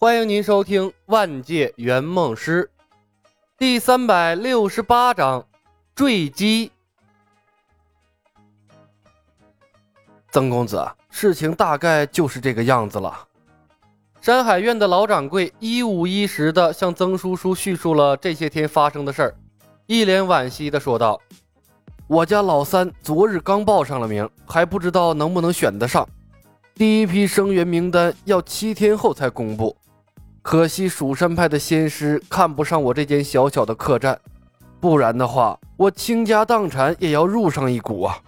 欢迎您收听《万界圆梦师》第三百六十八章《坠机》。曾公子，事情大概就是这个样子了。山海院的老掌柜一五一十的向曾叔叔叙述了这些天发生的事儿，一脸惋惜的说道：“我家老三昨日刚报上了名，还不知道能不能选得上。第一批生源名单要七天后才公布。”可惜蜀山派的仙师看不上我这间小小的客栈，不然的话，我倾家荡产也要入上一股啊！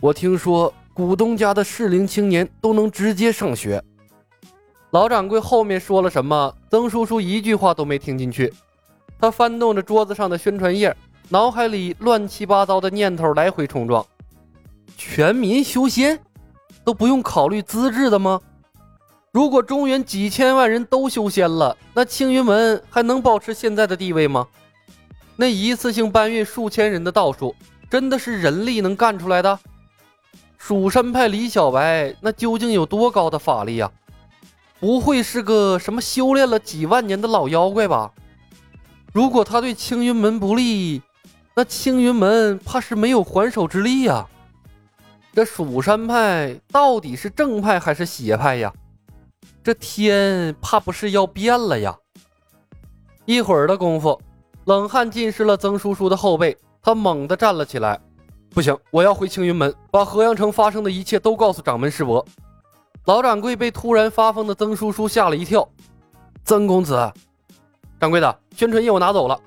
我听说股东家的适龄青年都能直接上学。老掌柜后面说了什么？曾叔叔一句话都没听进去。他翻动着桌子上的宣传页，脑海里乱七八糟的念头来回冲撞。全民修仙，都不用考虑资质的吗？如果中原几千万人都修仙了，那青云门还能保持现在的地位吗？那一次性搬运数千人的道术，真的是人力能干出来的？蜀山派李小白那究竟有多高的法力呀？不会是个什么修炼了几万年的老妖怪吧？如果他对青云门不利，那青云门怕是没有还手之力呀！这蜀山派到底是正派还是邪派呀？这天怕不是要变了呀！一会儿的功夫，冷汗浸湿了曾叔叔的后背，他猛地站了起来。不行，我要回青云门，把河阳城发生的一切都告诉掌门师伯。老掌柜被突然发疯的曾叔叔吓了一跳。曾公子，掌柜的宣传页我拿走了。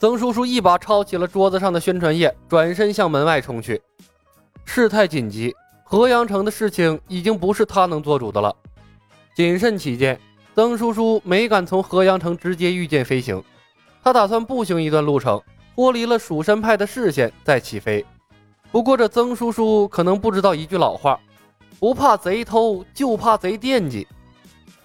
曾叔叔一把抄起了桌子上的宣传页，转身向门外冲去。事态紧急，河阳城的事情已经不是他能做主的了。谨慎起见，曾叔叔没敢从河阳城直接御剑飞行，他打算步行一段路程，脱离了蜀山派的视线再起飞。不过这曾叔叔可能不知道一句老话：不怕贼偷，就怕贼惦记。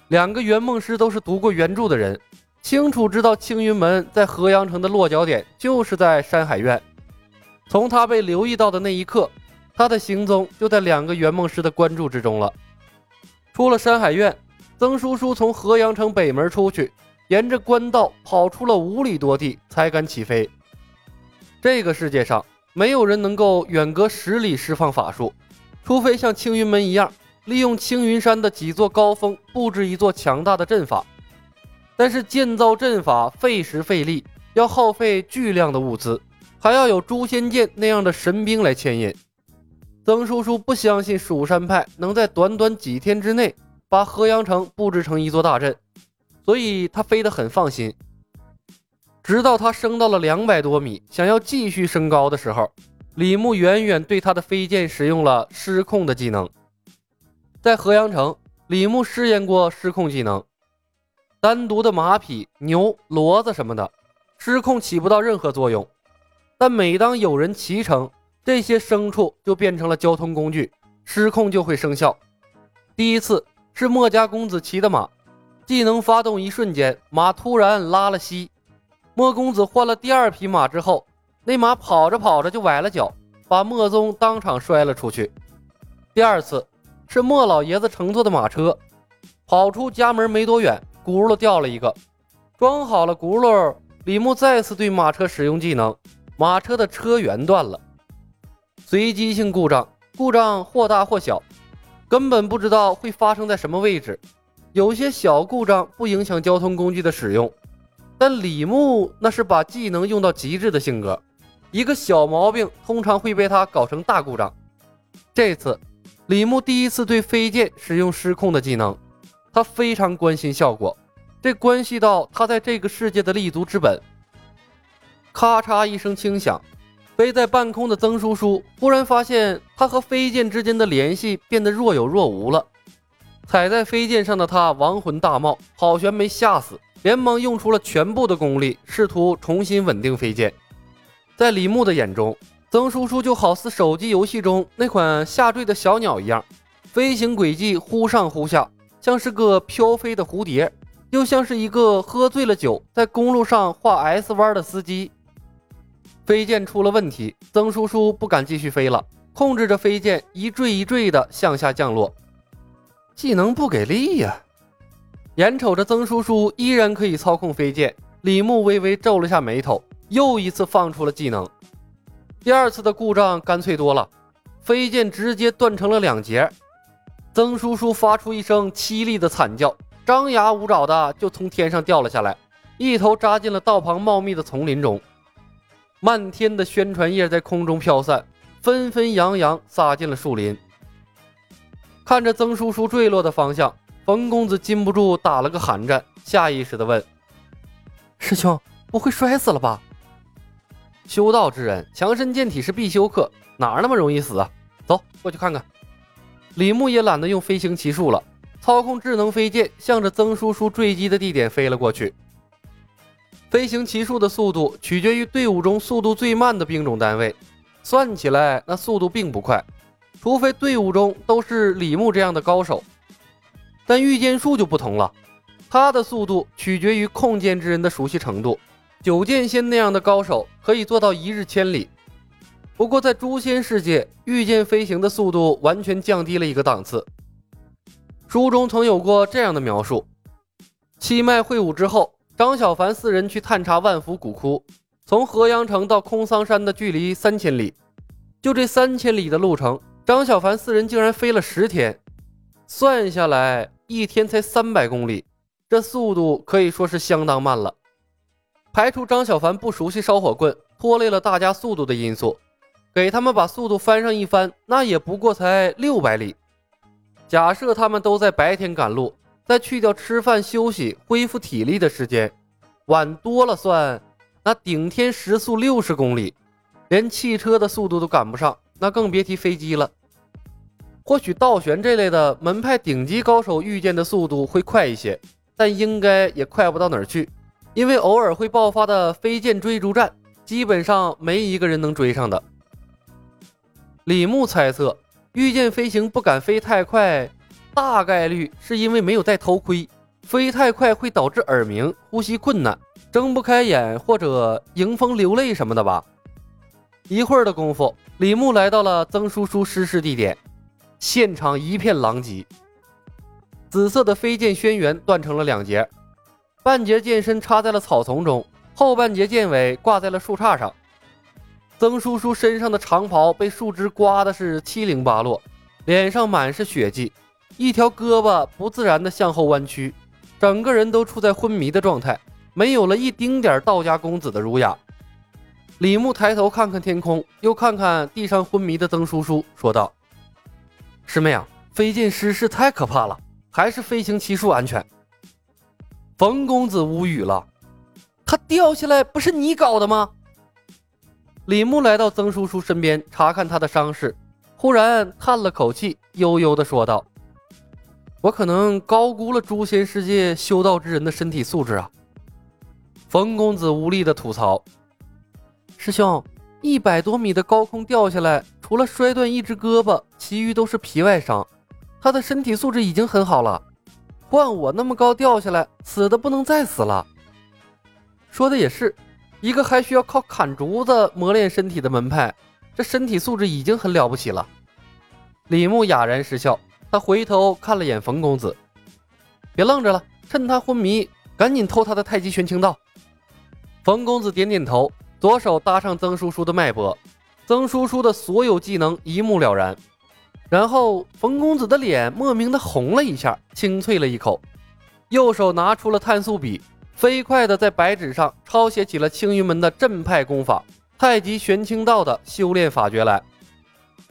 两个圆梦师都是读过原著的人，清楚知道青云门在河阳城的落脚点就是在山海院。从他被留意到的那一刻，他的行踪就在两个圆梦师的关注之中了。出了山海院。曾叔叔从河阳城北门出去，沿着官道跑出了五里多地，才敢起飞。这个世界上没有人能够远隔十里释放法术，除非像青云门一样，利用青云山的几座高峰布置一座强大的阵法。但是建造阵法费时费力，要耗费巨量的物资，还要有诛仙剑那样的神兵来牵引。曾叔叔不相信蜀山派能在短短几天之内。把河阳城布置成一座大阵，所以他飞得很放心。直到他升到了两百多米，想要继续升高的时候，李牧远远对他的飞剑使用了失控的技能。在河阳城，李牧试验过失控技能，单独的马匹、牛、骡子什么的，失控起不到任何作用。但每当有人骑乘，这些牲畜就变成了交通工具，失控就会生效。第一次。是墨家公子骑的马，技能发动一瞬间，马突然拉了稀。墨公子换了第二匹马之后，那马跑着跑着就崴了脚，把墨宗当场摔了出去。第二次是墨老爷子乘坐的马车，跑出家门没多远，轱辘掉了一个，装好了轱辘，李牧再次对马车使用技能，马车的车辕断了。随机性故障，故障或大或小。根本不知道会发生在什么位置，有些小故障不影响交通工具的使用，但李牧那是把技能用到极致的性格，一个小毛病通常会被他搞成大故障。这次李牧第一次对飞剑使用失控的技能，他非常关心效果，这关系到他在这个世界的立足之本。咔嚓一声轻响。飞在半空的曾叔叔忽然发现，他和飞剑之间的联系变得若有若无了。踩在飞剑上的他亡魂大冒，好悬没吓死，连忙用出了全部的功力，试图重新稳定飞剑。在李牧的眼中，曾叔叔就好似手机游戏中那款下坠的小鸟一样，飞行轨迹忽上忽下，像是个飘飞的蝴蝶，又像是一个喝醉了酒在公路上画 S 弯的司机。飞剑出了问题，曾叔叔不敢继续飞了，控制着飞剑一坠一坠的向下降落。技能不给力呀！眼瞅着曾叔叔依然可以操控飞剑，李牧微微皱了下眉头，又一次放出了技能。第二次的故障干脆多了，飞剑直接断成了两截。曾叔叔发出一声凄厉的惨叫，张牙舞爪的就从天上掉了下来，一头扎进了道旁茂密的丛林中。漫天的宣传页在空中飘散，纷纷扬扬洒进了树林。看着曾叔叔坠落的方向，冯公子禁不住打了个寒战，下意识地问：“师兄，不会摔死了吧？”修道之人，强身健体是必修课，哪那么容易死啊？走，过去看看。李牧也懒得用飞行奇术了，操控智能飞剑，向着曾叔叔坠机的地点飞了过去。飞行骑术的速度取决于队伍中速度最慢的兵种单位，算起来那速度并不快，除非队伍中都是李牧这样的高手。但御剑术就不同了，他的速度取决于控剑之人的熟悉程度。九剑仙那样的高手可以做到一日千里，不过在诛仙世界，御剑飞行的速度完全降低了一个档次。书中曾有过这样的描述：七脉会武之后，张小凡四人去探查万福古窟，从河阳城到空桑山的距离三千里，就这三千里的路程，张小凡四人竟然飞了十天，算下来一天才三百公里，这速度可以说是相当慢了。排除张小凡不熟悉烧火棍，拖累了大家速度的因素，给他们把速度翻上一番，那也不过才六百里。假设他们都在白天赶路，再去掉吃饭、休息、恢复体力的时间，晚多了算，那顶天时速六十公里，连汽车的速度都赶不上，那更别提飞机了。或许倒悬这类的门派顶级高手遇见的速度会快一些，但应该也快不到哪儿去。因为偶尔会爆发的飞剑追逐战，基本上没一个人能追上的。李牧猜测，御剑飞行不敢飞太快，大概率是因为没有戴头盔，飞太快会导致耳鸣、呼吸困难、睁不开眼或者迎风流泪什么的吧。一会儿的功夫，李牧来到了曾叔叔失事地点，现场一片狼藉，紫色的飞剑轩辕断成了两截。半截剑身插在了草丛中，后半截剑尾挂在了树杈上。曾叔叔身上的长袍被树枝刮的是七零八落，脸上满是血迹，一条胳膊不自然的向后弯曲，整个人都处在昏迷的状态，没有了一丁点道家公子的儒雅。李牧抬头看看天空，又看看地上昏迷的曾叔叔，说道：“师妹啊，飞剑失事太可怕了，还是飞行骑术安全。”冯公子无语了，他掉下来不是你搞的吗？李牧来到曾叔叔身边查看他的伤势，忽然叹了口气，悠悠的说道：“我可能高估了诛仙世界修道之人的身体素质啊。”冯公子无力的吐槽：“师兄，一百多米的高空掉下来，除了摔断一只胳膊，其余都是皮外伤，他的身体素质已经很好了。”换我那么高掉下来，死的不能再死了。说的也是，一个还需要靠砍竹子磨练身体的门派，这身体素质已经很了不起了。李牧哑然失笑，他回头看了眼冯公子，别愣着了，趁他昏迷，赶紧偷他的太极玄清道。冯公子点点头，左手搭上曾叔叔的脉搏，曾叔叔的所有技能一目了然。然后，冯公子的脸莫名的红了一下，清脆了一口，右手拿出了碳素笔，飞快的在白纸上抄写起了青云门的正派功法——太极玄清道的修炼法诀来。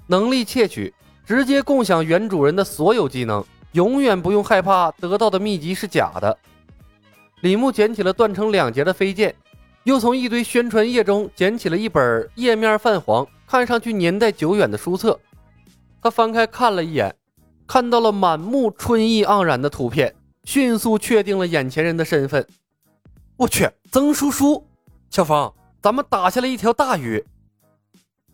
能力窃取，直接共享原主人的所有技能，永远不用害怕得到的秘籍是假的。李牧捡起了断成两截的飞剑，又从一堆宣传页中捡起了一本页面泛黄、看上去年代久远的书册。他翻开看了一眼，看到了满目春意盎然的图片，迅速确定了眼前人的身份。我去，曾叔叔，小芳，咱们打下了一条大鱼。